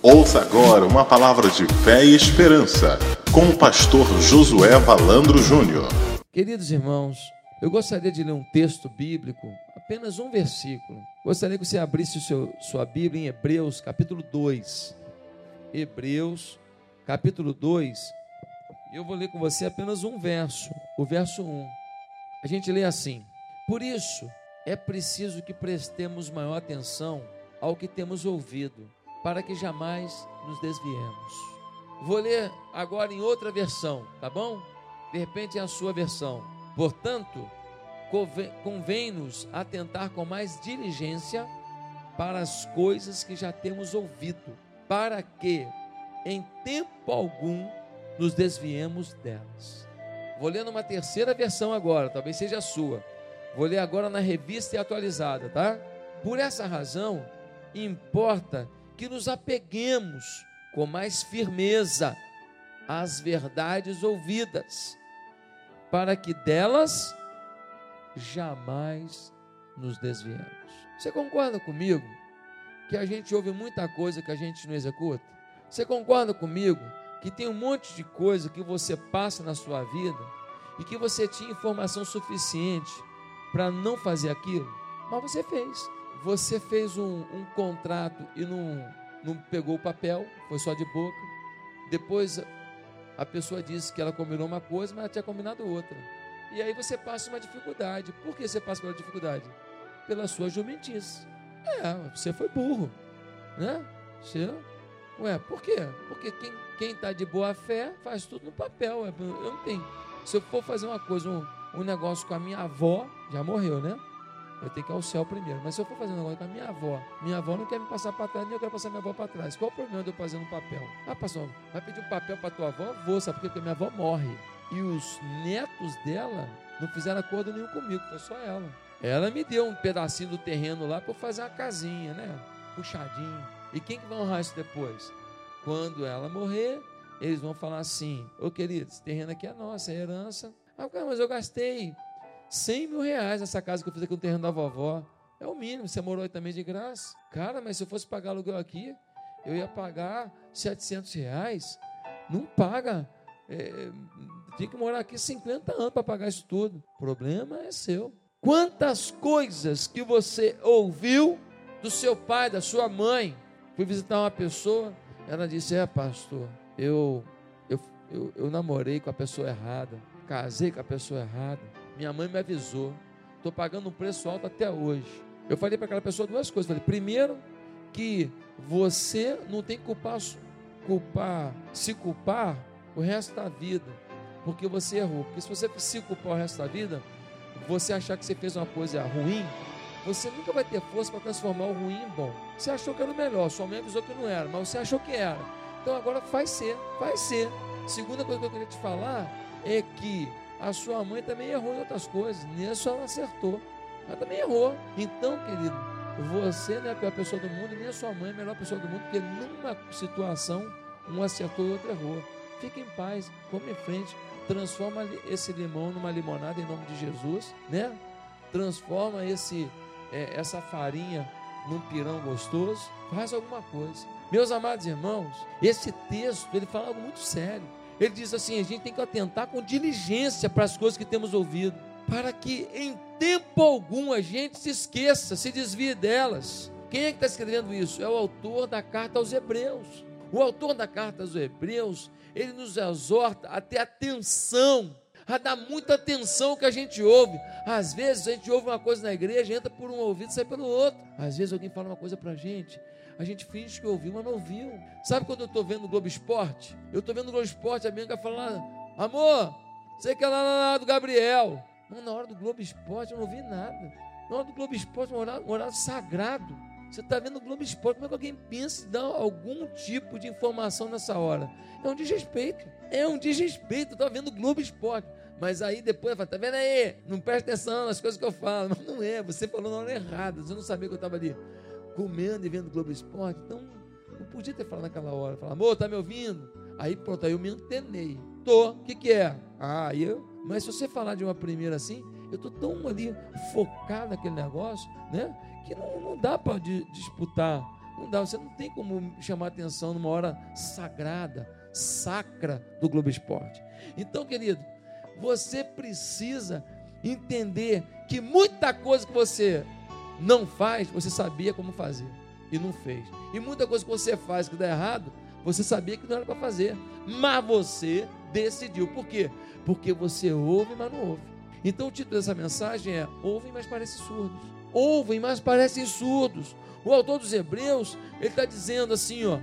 Ouça agora uma palavra de fé e esperança com o pastor Josué Valandro Júnior. Queridos irmãos, eu gostaria de ler um texto bíblico, apenas um versículo. Gostaria que você abrisse seu, sua Bíblia em Hebreus, capítulo 2. Hebreus, capítulo 2. Eu vou ler com você apenas um verso, o verso 1. A gente lê assim: Por isso é preciso que prestemos maior atenção ao que temos ouvido para que jamais nos desviemos. Vou ler agora em outra versão, tá bom? De repente é a sua versão. Portanto, convém-nos atentar com mais diligência para as coisas que já temos ouvido, para que em tempo algum nos desviemos delas. Vou ler numa terceira versão agora, talvez seja a sua. Vou ler agora na revista e atualizada, tá? Por essa razão, importa que nos apeguemos com mais firmeza às verdades ouvidas, para que delas jamais nos desviemos. Você concorda comigo que a gente ouve muita coisa que a gente não executa? Você concorda comigo que tem um monte de coisa que você passa na sua vida e que você tinha informação suficiente para não fazer aquilo, mas você fez você fez um, um contrato e não, não pegou o papel, foi só de boca. Depois a pessoa disse que ela combinou uma coisa, mas ela tinha combinado outra. E aí você passa uma dificuldade. Por que você passa pela dificuldade? Pela sua jumentice. É, você foi burro. Né? Você, ué, por quê? Porque quem está de boa fé faz tudo no papel. Eu não tenho. Se eu for fazer uma coisa, um, um negócio com a minha avó, já morreu, né? Eu tenho que ir ao céu primeiro. Mas se eu for fazer um negócio com a minha avó, minha avó não quer me passar para trás, nem eu quero passar minha avó para trás. Qual o problema de eu fazer um papel? Ah, pastor, vai pedir um papel para tua avó? Vou, sabe por quê? Porque minha avó morre. E os netos dela não fizeram acordo nenhum comigo, foi só ela. Ela me deu um pedacinho do terreno lá para fazer uma casinha, né? Puxadinho. E quem que vai honrar isso depois? Quando ela morrer, eles vão falar assim: Ô querido, esse terreno aqui é nosso, é herança. Ah, mas eu gastei 100 mil reais nessa casa que eu fiz aqui no terreno da vovó. É o mínimo, você morou aí também de graça. Cara, mas se eu fosse pagar aluguel aqui, eu ia pagar 700 reais. Não paga. É, tem que morar aqui 50 anos para pagar isso tudo. O problema é seu. Quantas coisas que você ouviu do seu pai, da sua mãe. Fui visitar uma pessoa, ela disse: É, pastor, eu, eu, eu, eu namorei com a pessoa errada, casei com a pessoa errada minha mãe me avisou. Estou pagando um preço alto até hoje. Eu falei para aquela pessoa duas coisas. Falei, primeiro, que você não tem que culpar, culpar, se culpar o resto da vida, porque você errou. Porque se você se culpar o resto da vida, você achar que você fez uma coisa ruim, você nunca vai ter força para transformar o ruim em bom. Você achou que era o melhor, sua mãe avisou que não era, mas você achou que era. Então agora faz ser, vai ser. Segunda coisa que eu queria te falar é que a sua mãe também errou em outras coisas, nisso ela acertou. Ela também errou. Então, querido, você não é a pior pessoa do mundo, nem a sua mãe é a melhor pessoa do mundo, porque numa situação um acertou e outro errou. Fique em paz, vamos em frente, transforma esse limão numa limonada em nome de Jesus, né? Transforma esse é, essa farinha num pirão gostoso, faz alguma coisa. Meus amados irmãos, esse texto ele fala algo muito sério. Ele diz assim: a gente tem que atentar com diligência para as coisas que temos ouvido, para que em tempo algum a gente se esqueça, se desvie delas. Quem é que está escrevendo isso? É o autor da carta aos Hebreus. O autor da carta aos Hebreus, ele nos exorta a ter atenção, a dar muita atenção ao que a gente ouve. Às vezes a gente ouve uma coisa na igreja, entra por um ouvido e sai pelo outro. Às vezes alguém fala uma coisa para a gente, a gente finge que ouviu, mas não ouviu. Sabe quando eu estou vendo o Globo Esporte? Eu estou vendo o Globo Esporte, a minha fala, amor, você que é lá, lá, lá do Gabriel. Não, na hora do Globo Esporte eu não ouvi nada. Na hora do Globo Esporte, um horário, um horário sagrado. Você está vendo o Globo Esporte, como é que alguém pensa em dar algum tipo de informação nessa hora? É um desrespeito. É um desrespeito. Está vendo o Globo Esporte. Mas aí depois fala, tá vendo aí? Não presta atenção nas coisas que eu falo. Mas não é, você falou na hora errada. Você não sabia que eu estava ali comendo e vendo Globo Esporte. Então, não podia ter falado naquela hora. Falar, amor, tá me ouvindo? Aí pronto, aí eu me antenei. Tô, o que que é? Ah, eu. Mas se você falar de uma primeira assim, eu tô tão ali focado naquele negócio, né? Que não, não dá para disputar Não dá, você não tem como chamar atenção numa hora sagrada, sacra do Globo Esporte. Então, querido, você precisa entender que muita coisa que você não faz, você sabia como fazer e não fez. E muita coisa que você faz que dá errado, você sabia que não era para fazer, mas você decidiu. Por quê? Porque você ouve, mas não ouve. Então o título dessa mensagem é: Ouvem, mas parecem surdos. Ouvem, mas parecem surdos. O autor dos Hebreus, ele está dizendo assim: ó,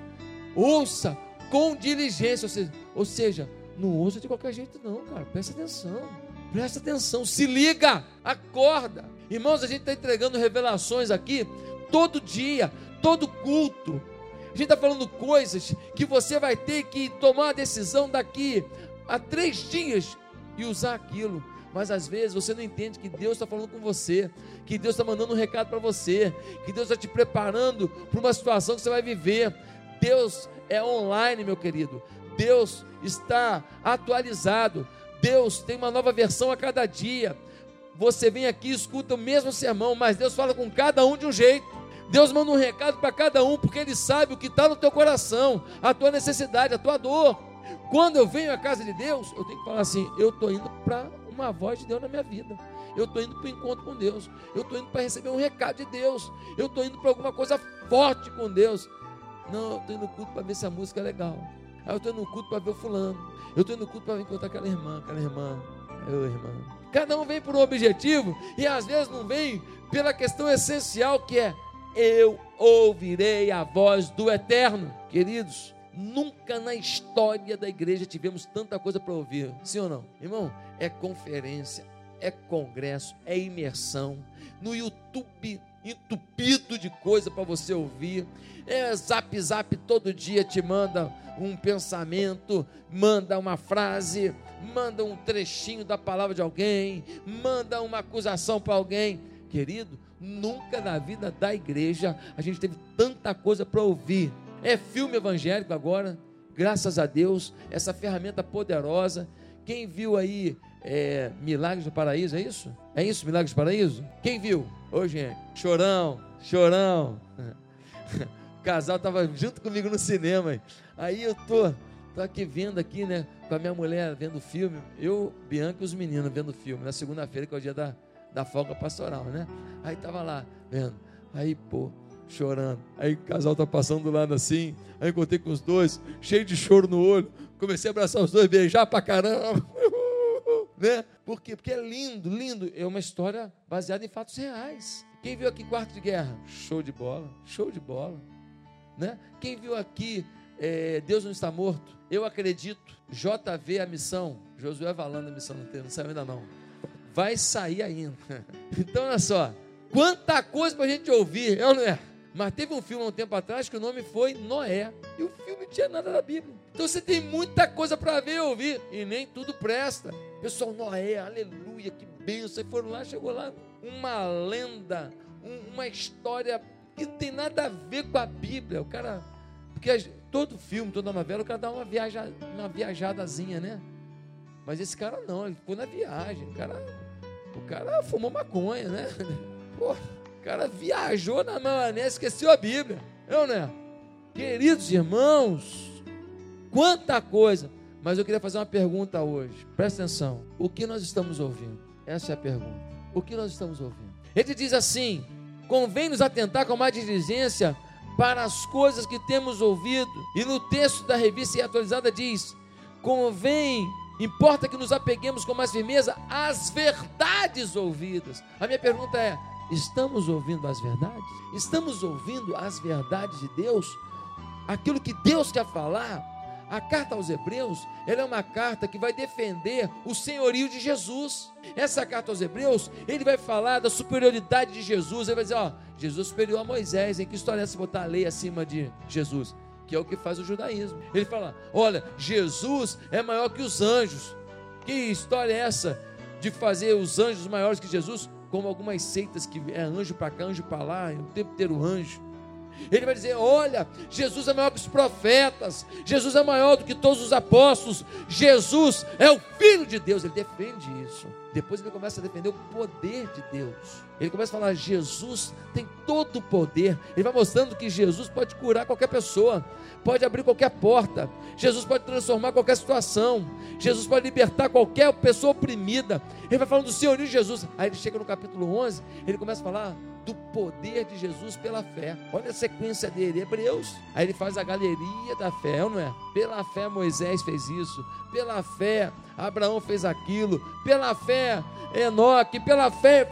ouça com diligência, ou seja, ou seja, não ouça de qualquer jeito, não, cara. Presta atenção. Presta atenção, se liga, acorda. Irmãos, a gente está entregando revelações aqui todo dia, todo culto. A gente está falando coisas que você vai ter que tomar a decisão daqui a três dias e usar aquilo. Mas às vezes você não entende que Deus está falando com você, que Deus está mandando um recado para você, que Deus está te preparando para uma situação que você vai viver. Deus é online, meu querido. Deus está atualizado. Deus tem uma nova versão a cada dia. Você vem aqui escuta o mesmo sermão, mas Deus fala com cada um de um jeito. Deus manda um recado para cada um, porque Ele sabe o que está no teu coração, a tua necessidade, a tua dor. Quando eu venho à casa de Deus, eu tenho que falar assim: eu estou indo para uma voz de Deus na minha vida. Eu estou indo para o encontro com Deus. Eu estou indo para receber um recado de Deus. Eu estou indo para alguma coisa forte com Deus. Não, eu estou indo no culto para ver se a música é legal. Aí eu estou indo no culto para ver o fulano. Eu estou indo no culto para encontrar aquela irmã, aquela irmã. Eu, irmã. Cada um vem por um objetivo e às vezes não vem pela questão essencial que é eu ouvirei a voz do Eterno. Queridos, nunca na história da igreja tivemos tanta coisa para ouvir, sim ou não? Irmão, é conferência, é congresso, é imersão. No YouTube, entupido de coisa para você ouvir. É zap zap todo dia te manda um pensamento, manda uma frase, manda um trechinho da palavra de alguém, manda uma acusação para alguém. Querido, nunca na vida da igreja a gente teve tanta coisa para ouvir. É filme evangélico agora, graças a Deus, essa ferramenta poderosa. Quem viu aí é, Milagres do Paraíso, é isso? É isso, Milagres do Paraíso? Quem viu? Ô, gente, chorão, chorão. O casal estava junto comigo no cinema. Aí eu tô, tô aqui vendo aqui, né, com a minha mulher vendo o filme. Eu, Bianca e os meninos vendo o filme. Na segunda-feira, que é o dia da, da folga pastoral, né? Aí tava lá, vendo. Aí, pô, chorando. Aí o casal tá passando do lado assim. Aí encontrei com os dois, cheio de choro no olho. Comecei a abraçar os dois, beijar pra caramba. Né? Por quê? Porque é lindo, lindo. É uma história baseada em fatos reais. Quem viu aqui Quarto de Guerra? Show de bola, show de bola. Né? Quem viu aqui é, Deus não está morto? Eu acredito. JV a missão. Josué Valando a missão não, tem, não saiu ainda não. Vai sair ainda. Então olha só. Quanta coisa para a gente ouvir, é ou não é? Mas teve um filme há um tempo atrás que o nome foi Noé. E o filme não tinha nada da Bíblia. Então você tem muita coisa para ver e ouvir. E nem tudo presta. Pessoal, Noé, aleluia, que benção. E foram lá, chegou lá uma lenda, um, uma história que não tem nada a ver com a Bíblia. O cara. Porque todo filme, toda novela, o cara dá uma, viaja, uma viajadazinha, né? Mas esse cara não, ele ficou na viagem. O cara, o cara fumou maconha, né? Pô, o cara viajou na maionese, esqueceu a Bíblia. Eu, né? Queridos irmãos, quanta coisa. Mas eu queria fazer uma pergunta hoje. Presta atenção. O que nós estamos ouvindo? Essa é a pergunta. O que nós estamos ouvindo? Ele diz assim: convém nos atentar com mais diligência para as coisas que temos ouvido. E no texto da revista atualizada diz: convém, importa que nos apeguemos com mais firmeza às verdades ouvidas. A minha pergunta é: Estamos ouvindo as verdades? Estamos ouvindo as verdades de Deus? Aquilo que Deus quer falar? A carta aos Hebreus, ela é uma carta que vai defender o senhorio de Jesus. Essa carta aos Hebreus, ele vai falar da superioridade de Jesus. Ele vai dizer: Ó, Jesus superior a Moisés. Em que história é essa botar a lei acima de Jesus? Que é o que faz o judaísmo. Ele fala: Olha, Jesus é maior que os anjos. Que história é essa de fazer os anjos maiores que Jesus? como algumas seitas que é anjo para cá, anjo para lá, o tempo inteiro anjo. Ele vai dizer: Olha, Jesus é maior que os profetas, Jesus é maior do que todos os apóstolos, Jesus é o Filho de Deus. Ele defende isso. Depois ele começa a defender o poder de Deus. Ele começa a falar: Jesus tem todo o poder. Ele vai mostrando que Jesus pode curar qualquer pessoa, pode abrir qualquer porta, Jesus pode transformar qualquer situação, Jesus pode libertar qualquer pessoa oprimida. Ele vai falando do Senhor de Jesus. Aí ele chega no capítulo 11, ele começa a falar do poder de Jesus pela fé. Olha a sequência dele, Hebreus. Aí ele faz a galeria da fé, não é? Pela fé Moisés fez isso, pela fé Abraão fez aquilo, pela fé Enoque, pela fé,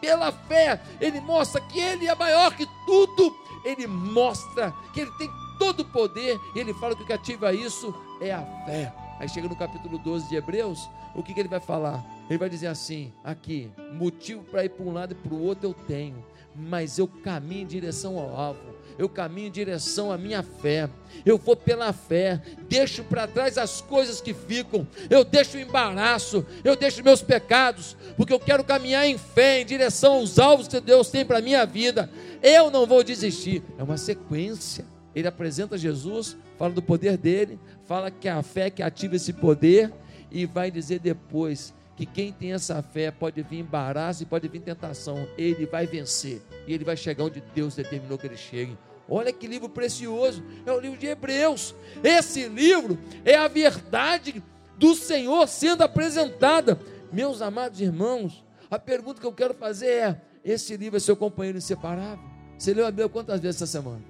pela fé, ele mostra que ele é maior que tudo. Ele mostra que ele tem todo o poder, e ele fala que o que ativa isso é a fé. Aí chega no capítulo 12 de Hebreus, o que, que ele vai falar? Ele vai dizer assim: aqui, motivo para ir para um lado e para o outro eu tenho, mas eu caminho em direção ao alvo, eu caminho em direção à minha fé, eu vou pela fé, deixo para trás as coisas que ficam, eu deixo o embaraço, eu deixo meus pecados, porque eu quero caminhar em fé, em direção aos alvos que Deus tem para a minha vida, eu não vou desistir, é uma sequência. Ele apresenta Jesus, fala do poder dele, fala que a fé que ativa esse poder, e vai dizer depois que quem tem essa fé pode vir embaraço e pode vir tentação, ele vai vencer e ele vai chegar onde Deus determinou que ele chegue. Olha que livro precioso, é o livro de Hebreus. Esse livro é a verdade do Senhor sendo apresentada. Meus amados irmãos, a pergunta que eu quero fazer é: esse livro é seu companheiro inseparável? Você leu a Bíblia quantas vezes essa semana?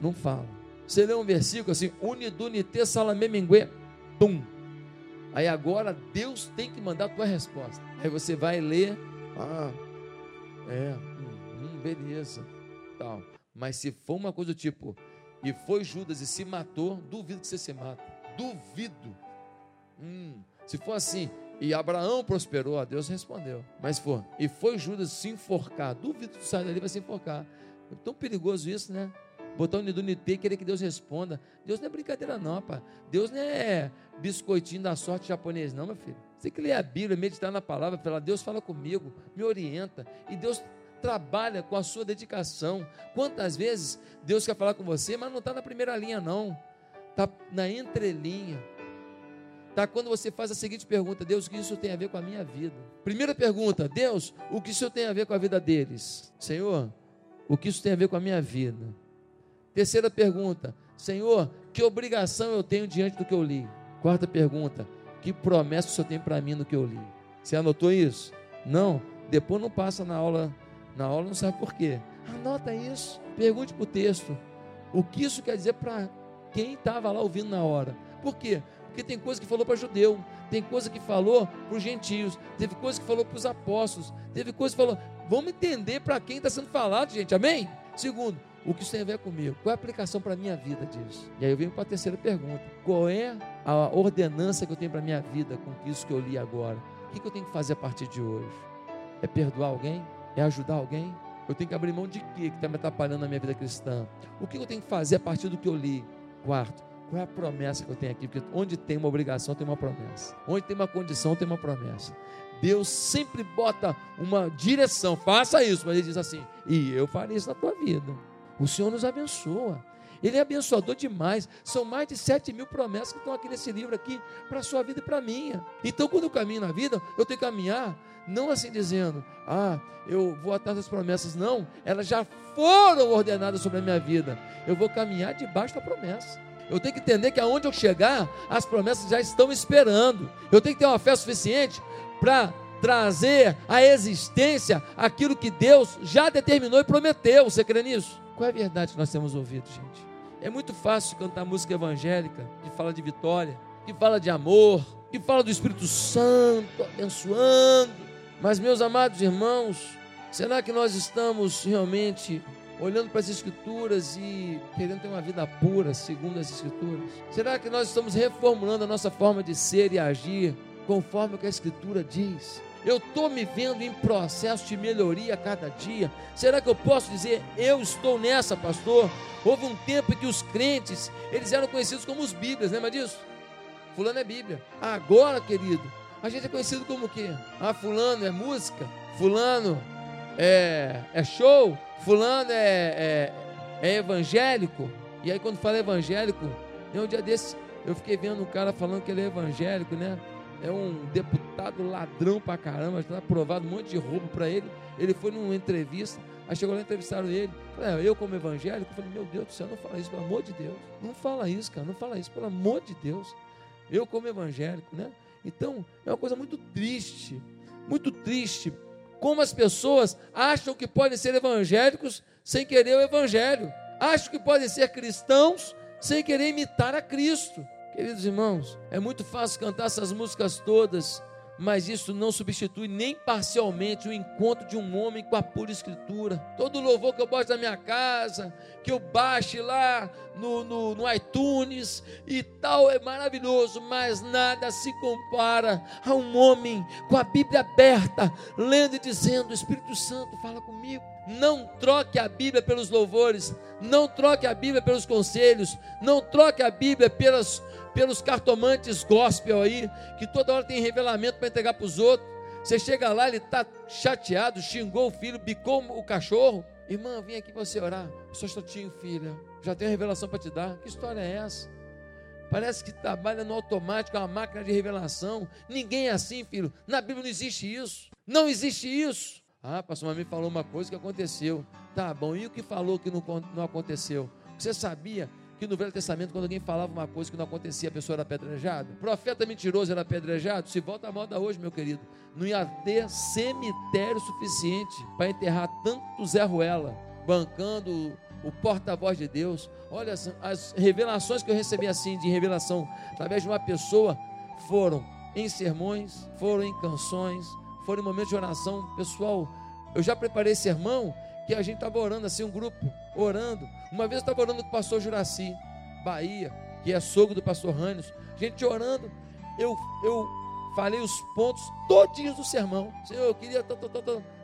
Não fala. Você leu um versículo assim, unidunite salamemingue, tum, Aí agora Deus tem que mandar a tua resposta. Aí você vai ler, ah, é, hum, hum, beleza, tal. Mas se for uma coisa do tipo, e foi Judas e se matou, duvido que você se mata. Duvido. Hum, se for assim, e Abraão prosperou, Deus respondeu. Mas for, e foi Judas se enforcar, duvido que sai dali vai se enforcar. É tão perigoso isso, né? Botar o Nidunité e querer que Deus responda. Deus não é brincadeira, não, rapaz. Deus não é biscoitinho da sorte japonês, não, meu filho. Você que ler a Bíblia, meditar na palavra, falar, Deus fala comigo, me orienta. E Deus trabalha com a sua dedicação. Quantas vezes Deus quer falar com você, mas não está na primeira linha, não. Está na entrelinha. Está quando você faz a seguinte pergunta: Deus, o que isso tem a ver com a minha vida? Primeira pergunta: Deus, o que isso tem a ver com a vida deles? Senhor, o que isso tem a ver com a minha vida? Terceira pergunta: Senhor, que obrigação eu tenho diante do que eu li? Quarta pergunta: que promessa o Senhor tem para mim no que eu li? Você anotou isso? Não? Depois não passa na aula, na aula não sabe por quê. Anota isso, pergunte para o texto. O que isso quer dizer para quem estava lá ouvindo na hora? Por quê? Porque tem coisa que falou para judeu, tem coisa que falou para os gentios, teve coisa que falou para os apóstolos, teve coisa que falou. Vamos entender para quem está sendo falado, gente, amém? Segundo, o que isso tem a ver comigo? Qual é a aplicação para a minha vida disso? E aí eu venho para a terceira pergunta: qual é a ordenança que eu tenho para a minha vida com isso que eu li agora? O que, eu tenho que fazer a partir de hoje? É perdoar alguém? É ajudar alguém? Eu tenho que abrir mão de quê que está me atrapalhando na minha vida cristã? O que eu tenho que fazer a partir do que eu li? Quarto, qual é a promessa que eu tenho aqui? Porque onde tem uma obrigação, tem uma promessa. Onde tem uma condição, tem uma promessa. Deus sempre bota uma direção, faça isso, mas Ele diz assim: e eu farei isso na tua vida. O Senhor nos abençoa. Ele é abençoador demais. São mais de sete mil promessas que estão aqui nesse livro aqui para a sua vida e para a minha. Então, quando eu caminho na vida, eu tenho que caminhar não assim dizendo, ah, eu vou atrás das promessas. Não, elas já foram ordenadas sobre a minha vida. Eu vou caminhar debaixo da promessa. Eu tenho que entender que aonde eu chegar, as promessas já estão esperando. Eu tenho que ter uma fé suficiente para trazer à existência aquilo que Deus já determinou e prometeu. Você crê nisso? Qual é a verdade que nós temos ouvido, gente? É muito fácil cantar música evangélica que fala de vitória, que fala de amor, que fala do Espírito Santo abençoando. Mas, meus amados irmãos, será que nós estamos realmente olhando para as Escrituras e querendo ter uma vida pura segundo as Escrituras? Será que nós estamos reformulando a nossa forma de ser e agir conforme o que a Escritura diz? Eu estou me vendo em processo de melhoria a cada dia. Será que eu posso dizer, eu estou nessa, pastor? Houve um tempo em que os crentes, eles eram conhecidos como os bíblias, lembra disso? Fulano é Bíblia. Agora, querido, a gente é conhecido como o quê? Ah, fulano é música, fulano é, é show, fulano é, é, é evangélico. E aí, quando fala evangélico, um dia desse, eu fiquei vendo um cara falando que ele é evangélico, né? É um deputado ladrão pra caramba, está aprovado um monte de roubo para ele. Ele foi numa entrevista, aí chegou lá, entrevistaram ele. Falei, é, eu como evangélico, falei, meu Deus do céu, não fala isso, pelo amor de Deus. Não fala isso, cara, não fala isso, pelo amor de Deus. Eu como evangélico, né? Então, é uma coisa muito triste, muito triste, como as pessoas acham que podem ser evangélicos sem querer o evangelho. Acham que podem ser cristãos sem querer imitar a Cristo. Queridos irmãos, é muito fácil cantar essas músicas todas, mas isso não substitui nem parcialmente o encontro de um homem com a pura escritura. Todo louvor que eu boto na minha casa, que eu baixe lá no, no, no, iTunes e tal, é maravilhoso, mas nada se compara a um homem com a Bíblia aberta, lendo e dizendo: Espírito Santo, fala comigo. Não troque a Bíblia pelos louvores, não troque a Bíblia pelos conselhos, não troque a Bíblia pelas, pelos cartomantes gospel aí, que toda hora tem revelamento para entregar para os outros. Você chega lá, ele está chateado, xingou o filho, bicou o cachorro. Irmã, vim aqui para você orar. Sou chatinho, filha. Já tenho revelação para te dar. Que história é essa? Parece que trabalha no automático, é uma máquina de revelação. Ninguém é assim, filho. Na Bíblia não existe isso. Não existe isso. Ah, pastor, mas me falou uma coisa que aconteceu. Tá bom, e o que falou que não, não aconteceu? Você sabia que no Velho Testamento, quando alguém falava uma coisa que não acontecia, a pessoa era apedrejada? Profeta mentiroso era apedrejado? Se volta a moda hoje, meu querido, não ia ter cemitério suficiente para enterrar tanto Zé Ruela, bancando o porta-voz de Deus. Olha, as revelações que eu recebi assim, de revelação, através de uma pessoa, foram em sermões, foram em canções, foram em momentos de oração, pessoal, eu já preparei sermão que a gente estava orando assim, um grupo, orando. Uma vez eu estava orando com o pastor Juraci, Bahia, que é sogro do pastor Rânios. Gente orando, eu, eu falei os pontos todinhos do sermão. Senhor, eu queria.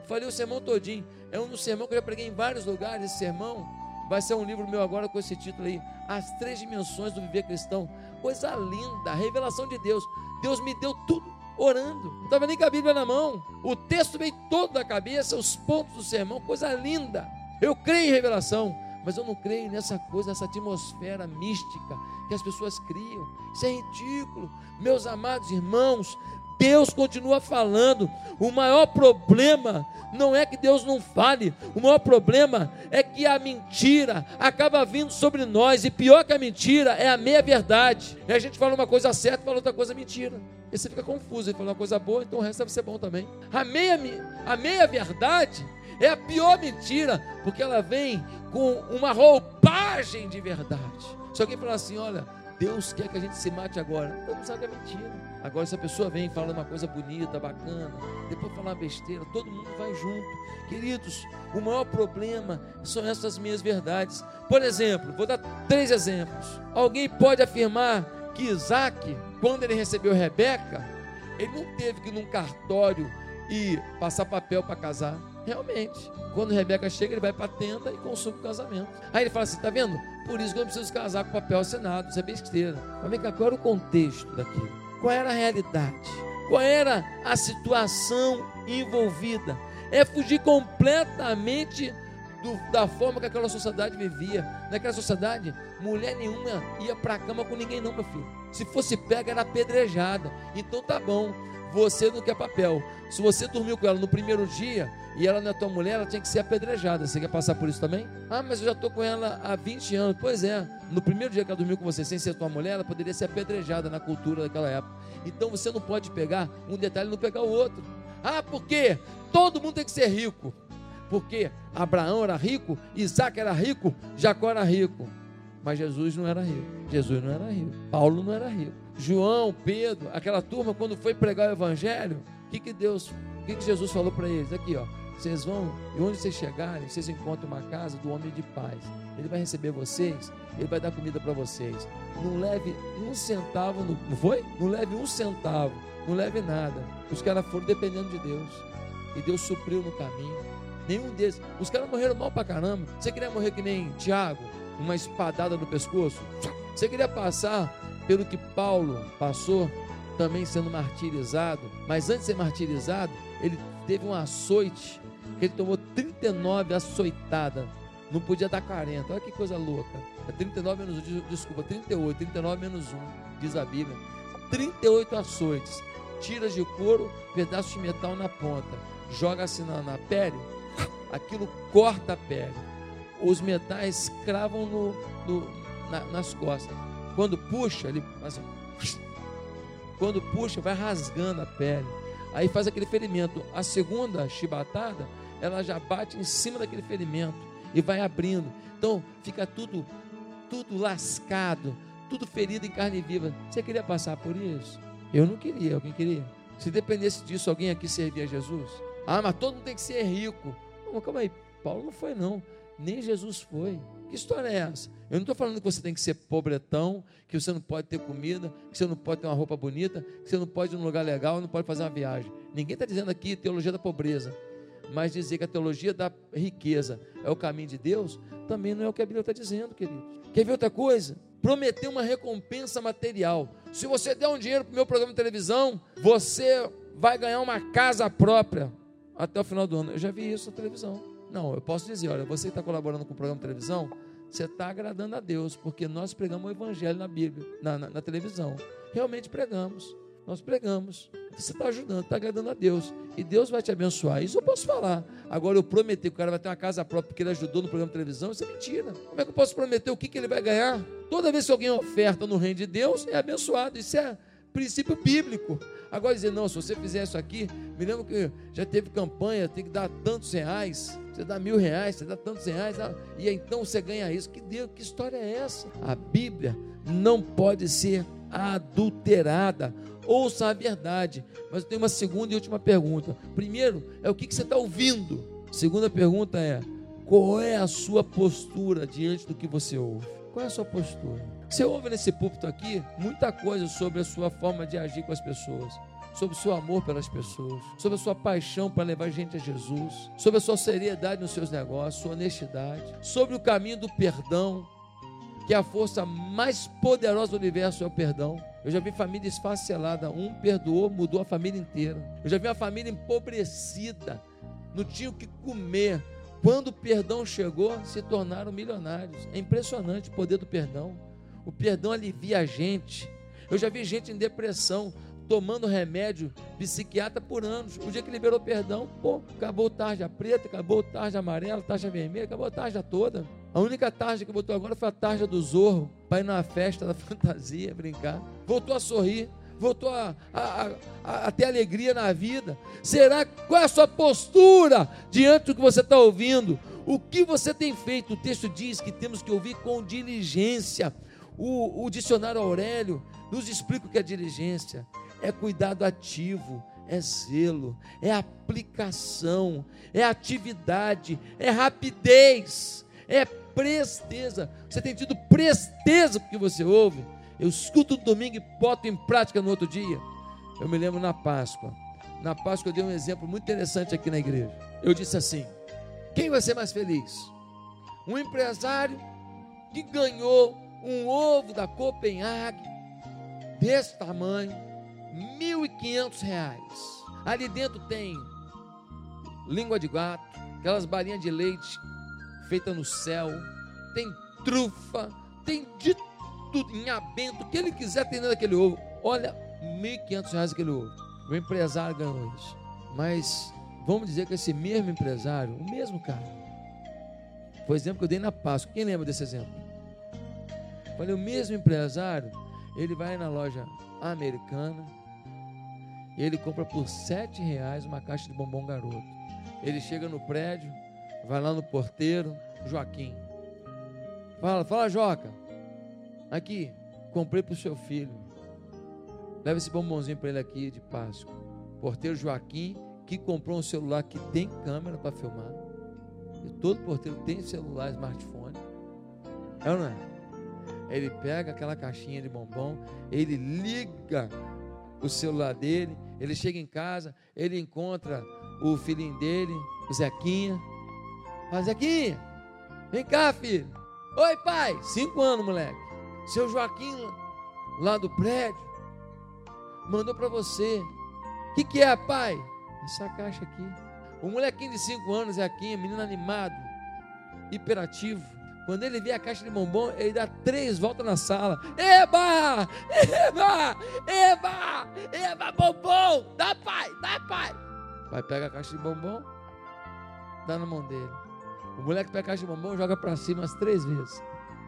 Falei o sermão todinho. É um sermão que eu já preguei em vários lugares. Esse sermão vai ser um livro meu agora com esse título aí: As Três Dimensões do Viver Cristão. Coisa linda, revelação de Deus. Deus me deu tudo orando. Não estava nem com a Bíblia na mão. O texto veio todo da cabeça, os pontos do sermão, coisa linda. Eu creio em revelação, mas eu não creio nessa coisa, nessa atmosfera mística que as pessoas criam. Isso é ridículo. Meus amados irmãos, Deus continua falando. O maior problema não é que Deus não fale, o maior problema é que a mentira acaba vindo sobre nós, e pior que a mentira é a meia-verdade. E a gente fala uma coisa certa e fala outra coisa mentira. E você fica confuso, ele fala uma coisa boa, então o resto deve ser bom também. A meia, a meia é a pior mentira, porque ela vem com uma roupagem de verdade. Se alguém falar assim, olha, Deus quer que a gente se mate agora, todo mundo sabe que é mentira. Agora, se a pessoa vem falando uma coisa bonita, bacana, depois falar besteira, todo mundo vai junto. Queridos, o maior problema são essas minhas verdades. Por exemplo, vou dar três exemplos. Alguém pode afirmar que Isaac quando ele recebeu Rebeca, ele não teve que ir num cartório e passar papel para casar. Realmente, quando Rebeca chega, ele vai para a tenda e consome o casamento. Aí ele fala assim: tá vendo? Por isso que eu não preciso casar com papel assinado, isso é besteira. Mas vem cá, qual era o contexto daquilo? Qual era a realidade? Qual era a situação envolvida? É fugir completamente do, da forma que aquela sociedade vivia. Naquela sociedade, mulher nenhuma ia para a cama com ninguém, não, meu filho. Se fosse pega, era apedrejada. Então tá bom, você não quer papel. Se você dormiu com ela no primeiro dia e ela não é tua mulher, ela tinha que ser apedrejada. Você quer passar por isso também? Ah, mas eu já estou com ela há 20 anos. Pois é, no primeiro dia que ela dormiu com você sem ser tua mulher, ela poderia ser apedrejada na cultura daquela época. Então você não pode pegar um detalhe e não pegar o outro. Ah, por quê? Todo mundo tem que ser rico porque Abraão era rico, Isaac era rico, Jacó era rico. Mas Jesus não era rico. Jesus não era rico. Paulo não era rico. João, Pedro, aquela turma, quando foi pregar o evangelho, que, que Deus, o que, que Jesus falou para eles? Aqui, ó. Vocês vão, e onde vocês chegarem, vocês encontram uma casa do homem de paz. Ele vai receber vocês, ele vai dar comida para vocês. Não leve um centavo, no, não foi? Não leve um centavo, não leve nada. Os caras foram dependendo de Deus. E Deus supriu no caminho. Nenhum deles. Os caras morreram mal pra caramba. Você queria morrer que nem Tiago, uma espadada no pescoço? Você queria passar pelo que Paulo passou, também sendo martirizado. Mas antes de ser martirizado, ele teve um açoite, ele tomou 39 açoitadas Não podia dar 40. Olha que coisa louca. É 39 menos 1, desculpa, 38, 39 menos 1, diz a Bíblia. 38 açoites, tiras de couro, pedaços de metal na ponta, joga assim na, na pele, aquilo corta a pele. Os metais cravam no, no na, nas costas. Quando puxa, ele faz assim, quando puxa, vai rasgando a pele. Aí faz aquele ferimento. A segunda chibatada, ela já bate em cima daquele ferimento e vai abrindo. Então fica tudo, tudo lascado, tudo ferido em carne viva. Você queria passar por isso? Eu não queria. Alguém queria? Se dependesse disso, alguém aqui servia a Jesus? Ah, mas todo mundo tem que ser rico. Não, calma aí. Paulo não foi, não. Nem Jesus foi. Que história é essa? Eu não estou falando que você tem que ser pobretão, que você não pode ter comida, que você não pode ter uma roupa bonita, que você não pode ir num lugar legal, não pode fazer uma viagem. Ninguém está dizendo aqui teologia da pobreza. Mas dizer que a teologia da riqueza é o caminho de Deus, também não é o que a Bíblia está dizendo, querido. Quer ver outra coisa? Prometer uma recompensa material. Se você der um dinheiro para o meu programa de televisão, você vai ganhar uma casa própria até o final do ano. Eu já vi isso na televisão. Não, eu posso dizer, olha, você que está colaborando com o programa de televisão, você está agradando a Deus, porque nós pregamos o Evangelho na Bíblia, na, na, na televisão. Realmente pregamos. Nós pregamos. Você está ajudando, está agradando a Deus. E Deus vai te abençoar. Isso eu posso falar. Agora, eu prometer que o cara vai ter uma casa própria porque ele ajudou no programa de televisão, isso é mentira. Como é que eu posso prometer o que, que ele vai ganhar? Toda vez que alguém oferta no reino de Deus, é abençoado. Isso é princípio bíblico. Agora dizer, não, se você fizer isso aqui, me lembro que já teve campanha, tem que dar tantos reais. Você dá mil reais, você dá tantos reais, ah, e então você ganha isso. Que Deus, que história é essa? A Bíblia não pode ser adulterada. Ouça a verdade. Mas eu tenho uma segunda e última pergunta. Primeiro, é o que, que você está ouvindo? Segunda pergunta é: qual é a sua postura diante do que você ouve? Qual é a sua postura? Você ouve nesse púlpito aqui muita coisa sobre a sua forma de agir com as pessoas sobre o seu amor pelas pessoas, sobre a sua paixão para levar gente a Jesus, sobre a sua seriedade nos seus negócios, sua honestidade, sobre o caminho do perdão, que é a força mais poderosa do universo é o perdão. Eu já vi família esfacelada, um perdoou, mudou a família inteira. Eu já vi uma família empobrecida, não tinha o que comer. Quando o perdão chegou, se tornaram milionários. É impressionante o poder do perdão. O perdão alivia a gente. Eu já vi gente em depressão, tomando remédio psiquiatra por anos. O dia que liberou perdão, pô, acabou tarja preta, acabou tarja amarela, tarja vermelha, acabou a tarja toda. A única tarja que botou agora foi a tarja do Zorro, para ir na festa da fantasia, brincar. Voltou a sorrir, voltou a, a, a, a, ter alegria na vida. Será qual é a sua postura diante do que você está ouvindo? O que você tem feito? O texto diz que temos que ouvir com diligência. O, o dicionário Aurélio nos explica o que é diligência é cuidado ativo, é zelo, é aplicação, é atividade, é rapidez, é presteza. Você tem tido presteza porque você ouve. Eu escuto no domingo e boto em prática no outro dia. Eu me lembro na Páscoa. Na Páscoa eu dei um exemplo muito interessante aqui na igreja. Eu disse assim: quem vai ser mais feliz? Um empresário que ganhou um ovo da Copenhague desse tamanho, R$ reais. Ali dentro tem língua de gato, aquelas balinhas de leite feitas no céu, tem trufa, tem de tudo, abento, o que ele quiser tem dentro daquele ovo. Olha, R$ reais aquele ovo. O empresário ganhou isso. Mas vamos dizer que esse mesmo empresário, o mesmo cara, foi o exemplo que eu dei na Páscoa. Quem lembra desse exemplo? Falei, o mesmo empresário, ele vai na loja americana, ele compra por sete reais uma caixa de bombom garoto. Ele chega no prédio, vai lá no porteiro, Joaquim. Fala, fala Joca. Aqui, comprei para o seu filho. Leva esse bombonzinho para ele aqui de Páscoa. Porteiro Joaquim, que comprou um celular que tem câmera para filmar. E todo porteiro tem celular, smartphone. É ou não é? Ele pega aquela caixinha de bombom, ele liga o celular dele, ele chega em casa, ele encontra o filhinho dele, o Zequinha. Fala, Zequinha, vem cá, filho. Oi, pai. Cinco anos, moleque. Seu Joaquim, lá do prédio, mandou para você. O que, que é, pai? Essa caixa aqui. O molequinho de cinco anos, Zequinha, menino animado. hiperativo. Quando ele vê a caixa de bombom, ele dá três voltas na sala. Eba! Eba! Eba! Eba, bombom! Dá, pai! Dá, pai! Pai pega a caixa de bombom, dá na mão dele. O moleque pega a caixa de bombom, joga para cima umas três vezes.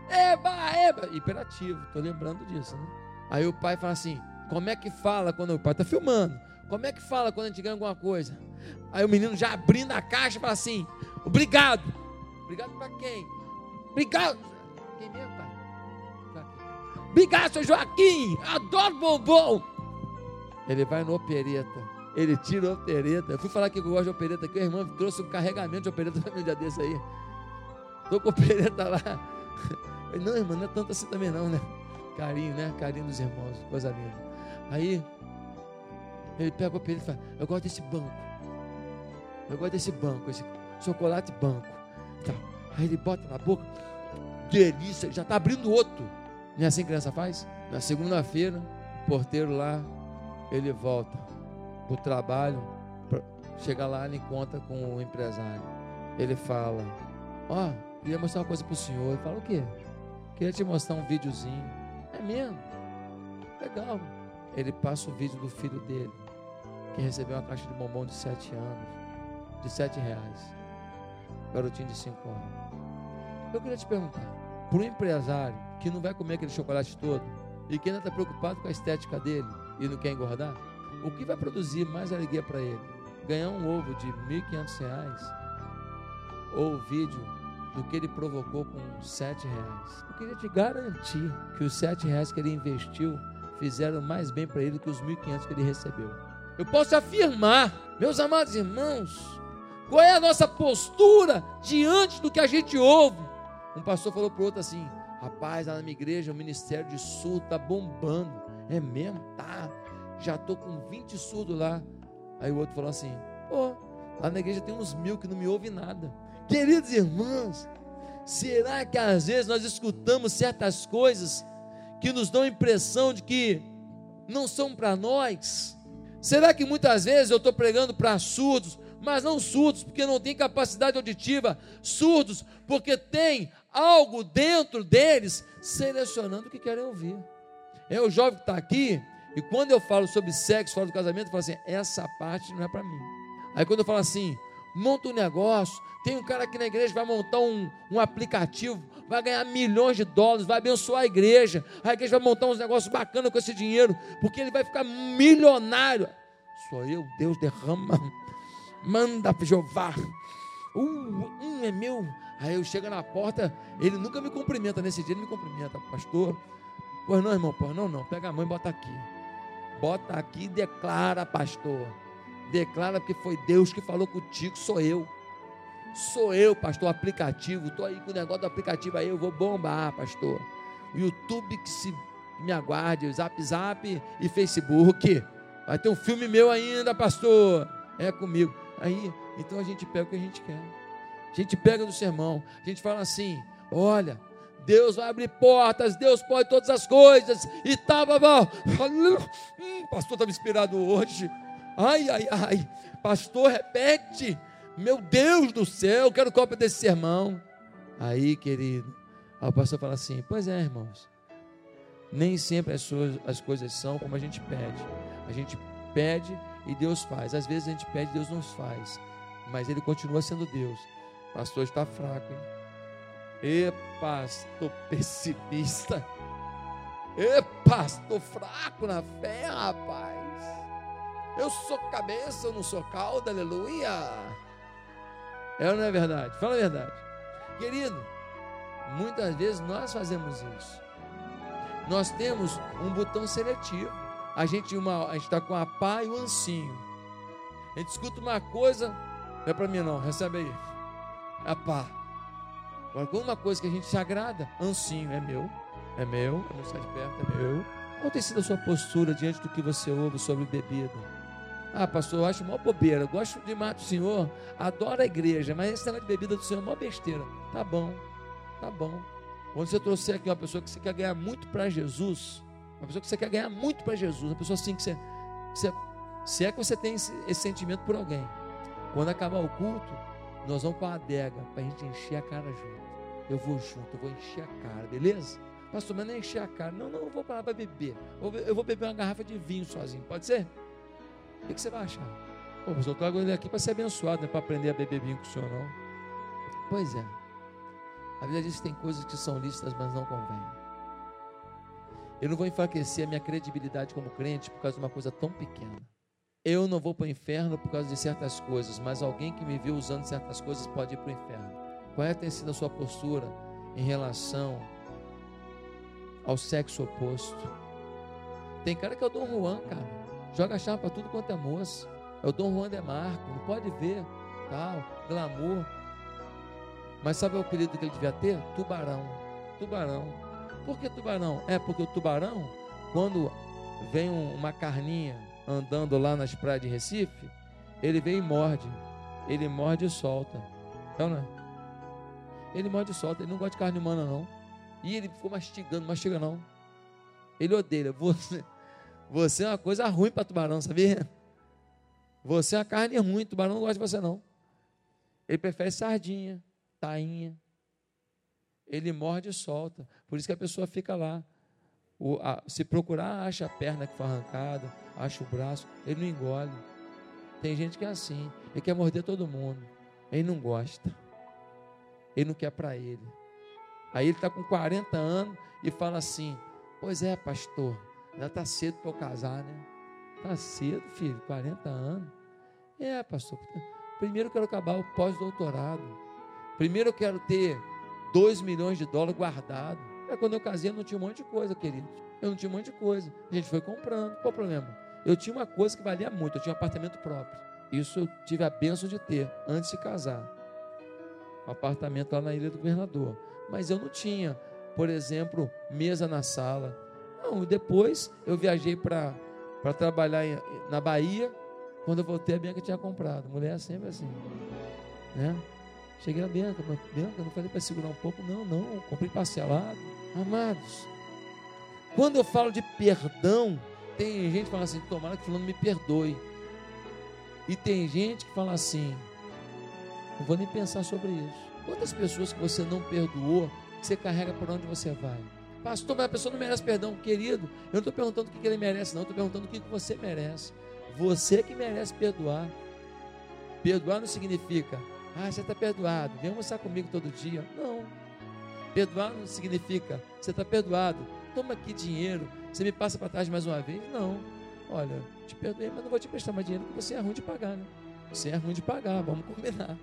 Eba! Eba! Hiperativo, tô lembrando disso, né? Aí o pai fala assim: como é que fala quando o pai está filmando? Como é que fala quando a gente ganha alguma coisa? Aí o menino já abrindo a caixa fala assim: Obrigado. Obrigado para quem? Obrigado. Quem pai? Obrigado, seu Joaquim. Adoro bombom. Ele vai no opereta. Ele tira o opereta. Eu fui falar que eu gosto de opereta aqui. O irmão trouxe um carregamento de opereta para mim um dia desse aí. Estou com opereta lá. não, irmão, não é tanto assim também não, né? Carinho, né? Carinho dos irmãos. Coisa linda. Aí ele pega o apelido e fala: Eu gosto desse banco. Eu gosto desse banco, esse chocolate banco. Tá. Aí ele bota na boca, delícia, já está abrindo outro. Não é assim que criança faz? Na segunda-feira, o porteiro lá, ele volta para o trabalho, pra, chega lá e encontra com o empresário. Ele fala: Ó, oh, queria mostrar uma coisa para o senhor. Ele fala: O quê? Queria te mostrar um videozinho. É mesmo? Legal ele passa o vídeo do filho dele, que recebeu uma caixa de bombom de sete anos, de sete reais. Garotinho de cinco anos. Eu queria te perguntar, para um empresário que não vai comer aquele chocolate todo e que ainda está preocupado com a estética dele e não quer engordar, o que vai produzir mais alegria para ele? Ganhar um ovo de R$ 1.500 ou o vídeo do que ele provocou com sete reais? Eu queria te garantir que os sete reais que ele investiu fizeram mais bem para ele que os 1.500 que ele recebeu. Eu posso afirmar, meus amados irmãos, qual é a nossa postura diante do que a gente ouve. Um pastor falou para o outro assim: rapaz, lá na minha igreja o ministério de surdo está bombando. É mesmo? Tá. Já estou com 20 surdos lá. Aí o outro falou assim: pô, lá na igreja tem uns mil que não me ouvem nada. Queridos irmãos, será que às vezes nós escutamos certas coisas que nos dão a impressão de que não são para nós? Será que muitas vezes eu estou pregando para surdos, mas não surdos porque não têm capacidade auditiva, surdos porque tem algo dentro deles selecionando o que querem ouvir? É o jovem que está aqui, e quando eu falo sobre sexo fora do casamento, eu falo assim: essa parte não é para mim. Aí quando eu falo assim, monta um negócio, tem um cara aqui na igreja que vai montar um, um aplicativo, vai ganhar milhões de dólares, vai abençoar a igreja. A igreja vai montar uns negócios bacanas com esse dinheiro, porque ele vai ficar milionário. Sou eu, Deus derrama, manda Jeová. Uh, um é meu. Aí eu chego na porta, ele nunca me cumprimenta. Nesse dia ele me cumprimenta, pastor. Pois não, irmão, pois não, não. Pega a mãe e bota aqui. Bota aqui e declara, pastor. Declara que foi Deus que falou contigo, sou eu. Sou eu, pastor, aplicativo. Estou aí com o negócio do aplicativo aí, eu vou bombar, pastor. O YouTube que se me aguarde, Zap Zap e Facebook. Vai ter um filme meu ainda, pastor. É comigo. Aí, então a gente pega o que a gente quer. A gente pega no sermão. A gente fala assim: olha, Deus vai abrir portas, Deus pode todas as coisas. E tá, babá. Hum, pastor estava inspirado hoje. Ai, ai, ai. Pastor, repete. Meu Deus do céu, quero cópia desse sermão. Aí, querido, o pastor fala assim: Pois é, irmãos, nem sempre as, suas, as coisas são como a gente pede. A gente pede e Deus faz. Às vezes a gente pede e Deus não faz. Mas Ele continua sendo Deus. Pastor está fraco, hein? Epa, estou pessimista. Epa, estou fraco na fé, rapaz. Eu sou cabeça, eu não sou cauda, aleluia. É ou não é verdade? Fala a verdade. Querido, muitas vezes nós fazemos isso. Nós temos um botão seletivo. A gente está com a pá e o ancinho. A gente escuta uma coisa, não é para mim não, recebe aí. A pá. Agora, quando uma coisa que a gente se agrada, ancinho, é meu, é meu, não sai de perto, é meu. Qual tem sido a sua postura diante do que você ouve sobre bebida? Ah, pastor, eu acho uma bobeira. Eu gosto demais do Senhor, adoro a igreja, mas esse negócio de bebida do Senhor é uma besteira. Tá bom, tá bom. Quando você trouxer aqui uma pessoa que você quer ganhar muito para Jesus, uma pessoa que você quer ganhar muito para Jesus, uma pessoa assim que você, que você, se é que você tem esse, esse sentimento por alguém, quando acabar o culto, Nós vamos para a adega para a gente encher a cara junto. Eu vou junto, eu vou encher a cara, beleza? Pastor, mas não é encher a cara. Não, não, eu vou para lá para beber. Eu vou beber uma garrafa de vinho sozinho, pode ser? O que, você vai achar? Pô, mas eu trago ele aqui para ser abençoado, não é para aprender a beber vinho com o senhor, não. Pois é. A Bíblia diz que tem coisas que são lícitas, mas não convêm. Eu não vou enfraquecer a minha credibilidade como crente por causa de uma coisa tão pequena. Eu não vou para o inferno por causa de certas coisas, mas alguém que me viu usando certas coisas pode ir para o inferno. Qual é tem sido a sua postura em relação ao sexo oposto? Tem cara que é o Dom Juan, cara. Joga chave para tudo quanto é moça. É o Dom Juan de Marco, não pode ver, tal, glamour. Mas sabe o apelido que ele devia ter? Tubarão. Tubarão. Por que tubarão? É porque o tubarão, quando vem uma carninha andando lá nas praias de Recife, ele vem e morde. Ele morde e solta. É não é? Ele morde e solta. Ele não gosta de carne humana, não. E ele ficou mastigando, mastiga não. Ele odeia. Você, você é uma coisa ruim para tubarão, sabia? Você é uma carne ruim, tubarão não gosta de você, não. Ele prefere sardinha tainha. Ele morde e solta. Por isso que a pessoa fica lá. O, a, se procurar, acha a perna que foi arrancada, acha o braço, ele não engole. Tem gente que é assim, ele quer morder todo mundo. Ele não gosta. Ele não quer para ele. Aí ele está com 40 anos e fala assim: Pois é, pastor, ainda está cedo para eu casar, né? Está cedo, filho, 40 anos. É, pastor. Primeiro eu quero acabar o pós-doutorado. Primeiro eu quero ter 2 milhões de dólares guardado. É quando eu casei, eu não tinha um monte de coisa, querido. Eu não tinha um monte de coisa. A gente foi comprando. Qual o problema? Eu tinha uma coisa que valia muito, eu tinha um apartamento próprio. Isso eu tive a benção de ter antes de casar. Um apartamento lá na Ilha do Governador. Mas eu não tinha, por exemplo, mesa na sala. Não, depois eu viajei para trabalhar em, na Bahia. Quando eu voltei, a Bianca tinha comprado. Mulher é sempre assim. Né? Cheguei a Bianca, mas Bianca, não falei para segurar um pouco, não, não, comprei parcelado. Amados, quando eu falo de perdão, tem gente que fala assim, tomara que fulano me perdoe. E tem gente que fala assim, não vou nem pensar sobre isso. Quantas pessoas que você não perdoou, você carrega por onde você vai? Pastor, mas a pessoa não merece perdão, querido. Eu não estou perguntando o que ele merece, não. Estou perguntando o que você merece. Você que merece perdoar. Perdoar não significa ah, você está perdoado. Vem almoçar comigo todo dia. Não. Perdoar não significa você está perdoado. Toma aqui dinheiro. Você me passa para trás mais uma vez? Não. Olha, te perdoei, mas não vou te prestar mais dinheiro porque você é ruim de pagar, né? Você é ruim de pagar, vamos combinar.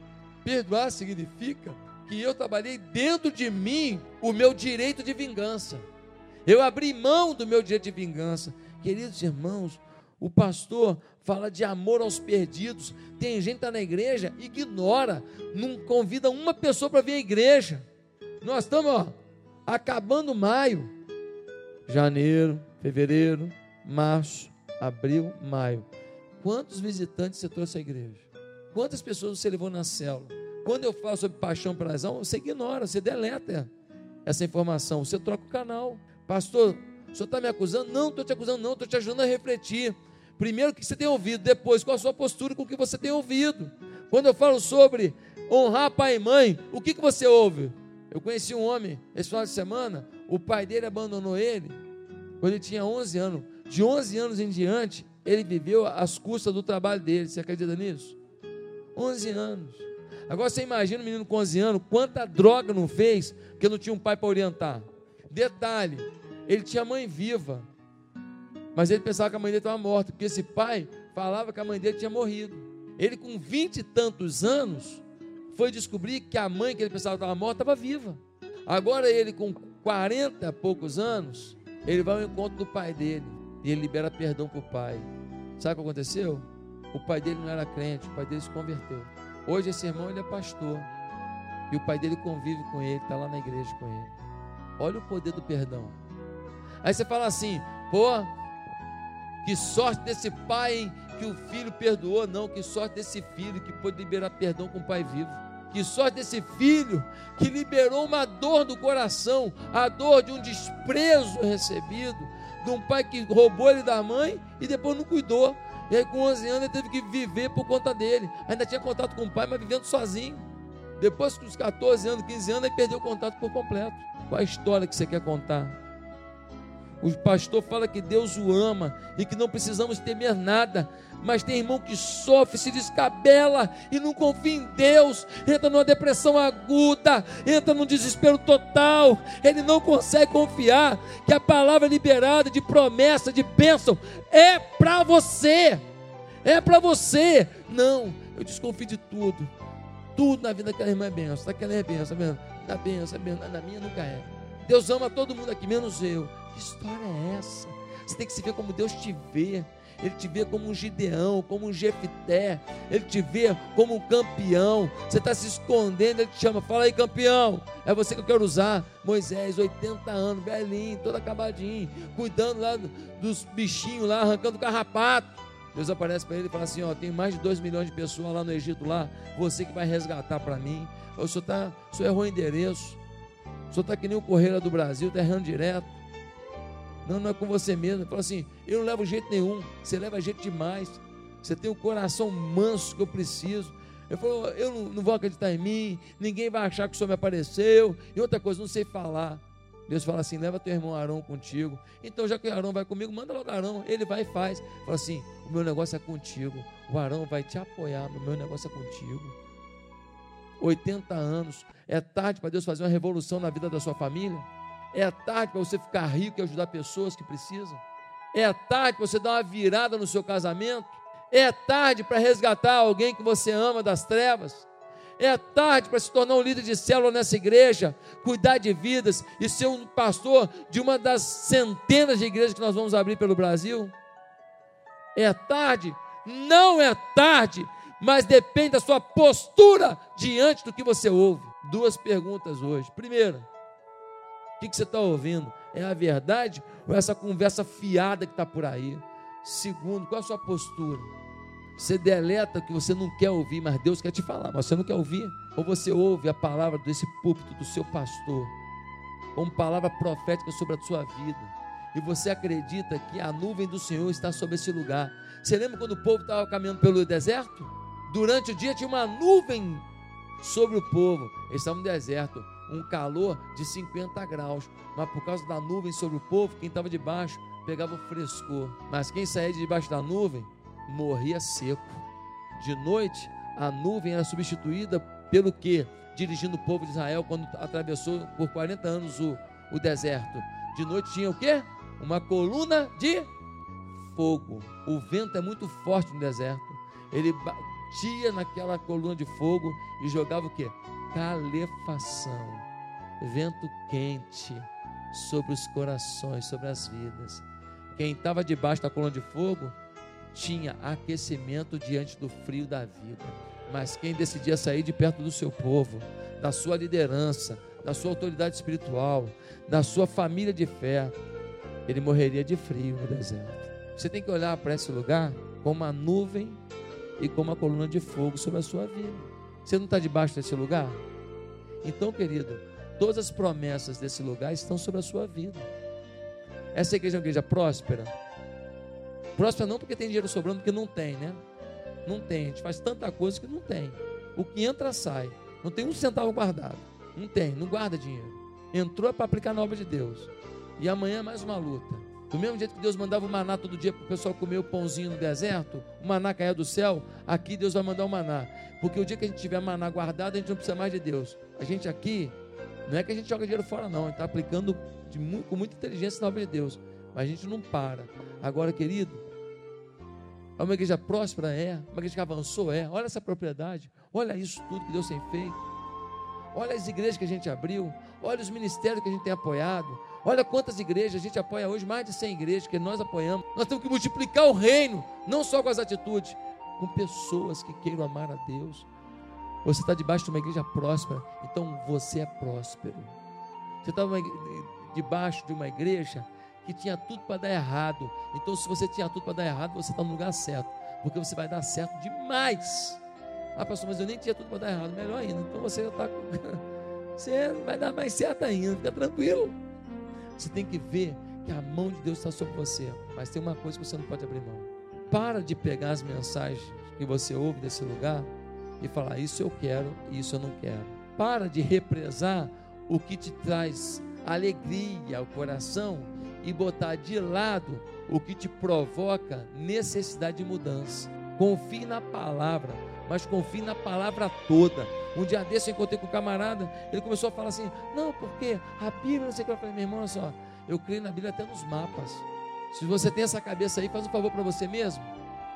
Perdoar significa que eu trabalhei dentro de mim o meu direito de vingança. Eu abri mão do meu direito de vingança. Queridos irmãos, o pastor fala de amor aos perdidos. Tem gente que está na igreja, ignora, não convida uma pessoa para vir à igreja. Nós estamos acabando maio, janeiro, fevereiro, março, abril, maio. Quantos visitantes você trouxe à igreja? Quantas pessoas você levou na célula? Quando eu falo sobre paixão pela razão, você ignora, você deleta essa informação, você troca o canal. Pastor, o senhor está me acusando? Não, estou te acusando, não, estou te ajudando a refletir. Primeiro, o que você tem ouvido, depois, qual a sua postura com o que você tem ouvido. Quando eu falo sobre honrar pai e mãe, o que, que você ouve? Eu conheci um homem esse final de semana, o pai dele abandonou ele quando ele tinha 11 anos. De 11 anos em diante, ele viveu às custas do trabalho dele. Você acredita nisso? 11 anos. Agora você imagina um menino com 11 anos, quanta droga não fez, porque não tinha um pai para orientar. Detalhe, ele tinha mãe viva. Mas ele pensava que a mãe dele estava morta, porque esse pai falava que a mãe dele tinha morrido. Ele, com vinte e tantos anos, foi descobrir que a mãe que ele pensava que estava morta estava viva. Agora ele, com quarenta e poucos anos, ele vai ao encontro do pai dele e ele libera perdão para o pai. Sabe o que aconteceu? O pai dele não era crente, o pai dele se converteu. Hoje esse irmão ele é pastor e o pai dele convive com ele, está lá na igreja com ele. Olha o poder do perdão. Aí você fala assim, pô, que sorte desse pai que o filho perdoou, não. Que sorte desse filho que pôde liberar perdão com o pai vivo. Que sorte desse filho que liberou uma dor do coração, a dor de um desprezo recebido, de um pai que roubou ele da mãe e depois não cuidou. E aí, com 11 anos, ele teve que viver por conta dele. Ainda tinha contato com o pai, mas vivendo sozinho. Depois dos 14 anos, 15 anos, ele perdeu o contato por completo. Qual a história que você quer contar? O pastor fala que Deus o ama e que não precisamos temer nada. Mas tem irmão que sofre, se descabela e não confia em Deus, entra numa depressão aguda, entra num desespero total. Ele não consegue confiar que a palavra liberada de promessa, de bênção, é para você. É para você. Não, eu desconfio de tudo. Tudo na vida daquela irmã é benção, daquela é benção, da benção, é benção, na minha nunca é. Deus ama todo mundo aqui, menos eu. Que história é essa? Você tem que se ver como Deus te vê. Ele te vê como um Gideão, como um Jefité. Ele te vê como um campeão. Você está se escondendo, ele te chama. Fala aí, campeão. É você que eu quero usar. Moisés, 80 anos, velhinho, todo acabadinho, cuidando lá dos bichinhos lá, arrancando carrapato. Deus aparece para ele e fala assim: Ó, tem mais de 2 milhões de pessoas lá no Egito, lá. Você que vai resgatar para mim. O senhor, tá, o senhor errou o endereço. O senhor está que nem o Correio do Brasil, está errando direto. Não, não é com você mesmo. Ele fala assim: eu não levo jeito nenhum. Você leva jeito demais. Você tem o um coração manso que eu preciso. Ele falou: eu não, não, vou acreditar em mim. Ninguém vai achar que o senhor me apareceu. E outra coisa, não sei falar. Deus fala assim: leva teu irmão Arão contigo. Então, já que o Arão vai comigo, manda logo Arão. Ele vai e faz. Fala assim: o meu negócio é contigo. O Arão vai te apoiar. O meu negócio é contigo. 80 anos. É tarde para Deus fazer uma revolução na vida da sua família? É tarde para você ficar rico e ajudar pessoas que precisam? É tarde para você dar uma virada no seu casamento? É tarde para resgatar alguém que você ama das trevas? É tarde para se tornar um líder de célula nessa igreja, cuidar de vidas e ser um pastor de uma das centenas de igrejas que nós vamos abrir pelo Brasil? É tarde? Não é tarde mas depende da sua postura diante do que você ouve. Duas perguntas hoje. Primeira, o que, você está ouvindo? É a verdade ou é essa conversa fiada que está por aí? Segundo, qual a sua postura? Você deleta o que você não quer ouvir, mas Deus quer te falar, mas você não quer ouvir? Ou você ouve a palavra desse púlpito do seu pastor, como palavra profética sobre a sua vida, e você acredita que a nuvem do Senhor está sobre esse lugar? Você lembra quando o povo estava caminhando pelo deserto? Durante o dia tinha uma nuvem sobre o povo. Eles estavam no deserto, um calor de 50 graus. Mas por causa da nuvem sobre o povo, quem estava debaixo pegava o frescor. Mas quem saía de debaixo da nuvem morria seco. De noite, a nuvem era substituída pelo que? Dirigindo o povo de Israel quando atravessou por 40 anos o, o deserto. De noite tinha o que? Uma coluna de fogo. O vento é muito forte no deserto. Ele batia naquela coluna de fogo e jogava o que? Calefação, vento quente sobre os corações, sobre as vidas. Quem estava debaixo da coluna de fogo tinha aquecimento diante do frio da vida. Mas quem decidia sair de perto do seu povo, da sua liderança, da sua autoridade espiritual, da sua família de fé, ele morreria de frio no deserto. Você tem que olhar para esse lugar como uma nuvem e como uma coluna de fogo sobre a sua vida. Você não está debaixo desse lugar? Então, querido, todas as promessas desse lugar estão sobre a sua vida. Essa igreja é uma igreja próspera? Próspera não porque tem dinheiro sobrando, porque não tem, né? Não tem. A gente faz tanta coisa que não tem. O que entra, sai. Não tem um centavo guardado. Não tem, não guarda dinheiro. Entrou é para aplicar na obra de Deus. E amanhã é mais uma luta. Do mesmo jeito que Deus mandava o maná todo dia para o pessoal comer o pãozinho no deserto, o maná caía do céu, aqui Deus vai mandar o maná. Porque o dia que a gente tiver maná guardado, a gente não precisa mais de Deus. A gente aqui, não é que a gente joga dinheiro fora, não. A gente está aplicando muito, com muita inteligência na obra de Deus. Mas a gente não para. Agora, querido, é uma igreja próspera? É. Uma igreja que avançou? É. Olha essa propriedade. Olha isso tudo que Deus tem feito. Olha as igrejas que a gente abriu. Olha os ministérios que a gente tem apoiado. Olha quantas igrejas a gente apoia hoje, mais de 100 igrejas que nós apoiamos. Nós temos que multiplicar o reino, não só com as atitudes, com pessoas que queiram amar a Deus. Você está debaixo de uma igreja próspera, então você é próspero. Você está debaixo de uma igreja que tinha tudo para dar errado. Então, se você tinha tudo para dar errado, você está no lugar certo, porque você vai dar certo demais. Ah, pastor, mas eu nem tinha tudo para dar errado. Melhor ainda. Então você está. Você vai dar mais certo ainda. Fica tranquilo. Você tem que ver que a mão de Deus está sobre você. Mas tem uma coisa que você não pode abrir mão. Para de pegar as mensagens que você ouve desse lugar e falar: Isso eu quero, isso eu não quero. Para de represar o que te traz alegria ao coração e botar de lado o que te provoca necessidade de mudança. Confie na palavra, mas confie na palavra toda. Um dia desse eu encontrei com um camarada, ele começou a falar assim: Não, porque a Bíblia, não sei o que. Eu falei: Meu irmão, olha só, eu creio na Bíblia até nos mapas. Se você tem essa cabeça aí, faz um favor para você mesmo.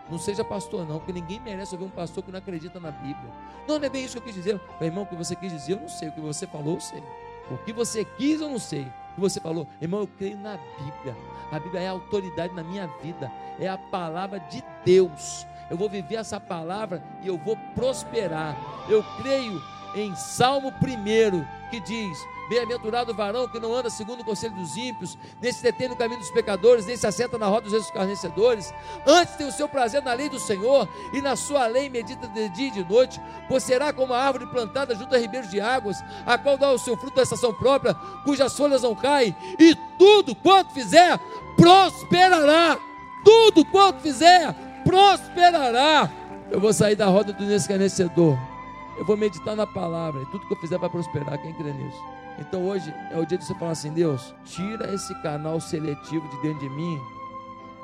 Não seja pastor, não, porque ninguém merece ouvir um pastor que não acredita na Bíblia. Não, não é bem isso que eu quis dizer. Meu irmão, o que você quis dizer, eu não sei. O que você falou, eu sei. O que você quis, eu não sei. Que você falou, irmão, eu creio na Bíblia. A Bíblia é a autoridade na minha vida, é a palavra de Deus. Eu vou viver essa palavra e eu vou prosperar. Eu creio em Salmo 1 que diz: Bem-aventurado o varão que não anda segundo o conselho dos ímpios, nem se detém no caminho dos pecadores, nem se assenta na roda dos escarnecedores. Antes tem o seu prazer na lei do Senhor, e na sua lei medita de dia e de noite. Pois será como a árvore plantada junto a ribeiros de águas, a qual dá o seu fruto da estação própria, cujas folhas não caem, e tudo quanto fizer, prosperará. Tudo quanto fizer, prosperará. Eu vou sair da roda do escarnecedor. Eu vou meditar na palavra, e tudo que eu fizer vai prosperar. Quem crê nisso? Então hoje é o dia de você falar assim: Deus, tira esse canal seletivo de dentro de mim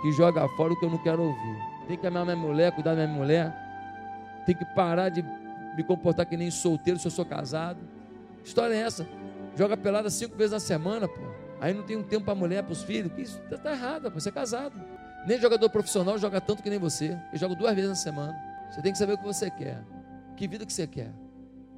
que joga fora o que eu não quero ouvir. Tem que amar minha mulher, cuidar da minha mulher. Tem que parar de me comportar que nem solteiro se eu sou casado. História é essa? Joga pelada cinco vezes na semana, pô. Aí não tem um tempo para mulher, para os filhos. Isso tá, tá errado, pô. Você é casado. Nem jogador profissional joga tanto que nem você. Eu jogo duas vezes na semana. Você tem que saber o que você quer. Que vida que você quer.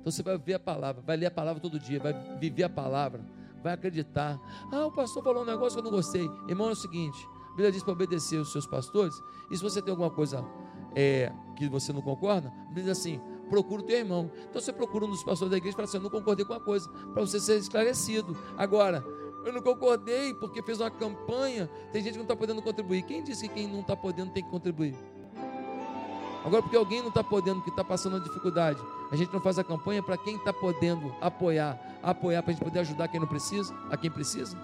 Então você vai ver a palavra, vai ler a palavra todo dia, vai viver a palavra, vai acreditar. Ah, o pastor falou um negócio que eu não gostei. Irmão, é o seguinte: a Bíblia diz para obedecer os seus pastores. E se você tem alguma coisa é, que você não concorda, a Bíblia diz assim: procura o teu irmão. Então você procura um dos pastores da igreja e fala assim: eu não concordei com a coisa, para você ser esclarecido. Agora, eu não concordei porque fez uma campanha, tem gente que não está podendo contribuir. Quem disse que quem não está podendo tem que contribuir? Agora, porque alguém não está podendo, que está passando uma dificuldade, a gente não faz a campanha para quem está podendo apoiar, apoiar para a gente poder ajudar quem não precisa, a quem precisa.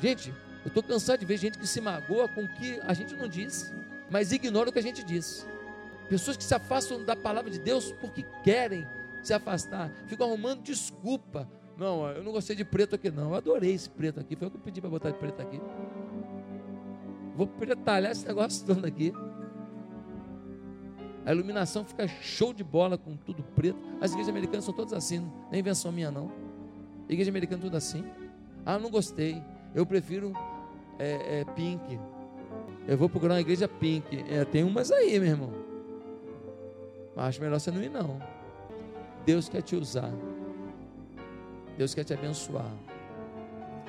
Gente, eu estou cansado de ver gente que se magoa com o que a gente não disse, mas ignora o que a gente disse. Pessoas que se afastam da palavra de Deus porque querem se afastar, ficam arrumando desculpa. Não, eu não gostei de preto aqui, não. Eu adorei esse preto aqui. Foi eu que pedi para botar de preto aqui. Vou pretalhar esse negócio todo aqui. A iluminação fica show de bola com tudo preto. As igrejas americanas são todas assim, não é invenção minha não. Igreja americana tudo assim. Ah, não gostei. Eu prefiro é, é, pink. Eu vou procurar uma igreja pink. É, tem umas aí, meu irmão. Mas acho melhor você não ir não. Deus quer te usar. Deus quer te abençoar.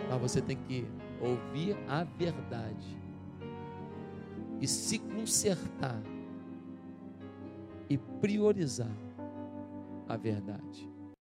Mas você tem que ouvir a verdade e se consertar e priorizar a verdade.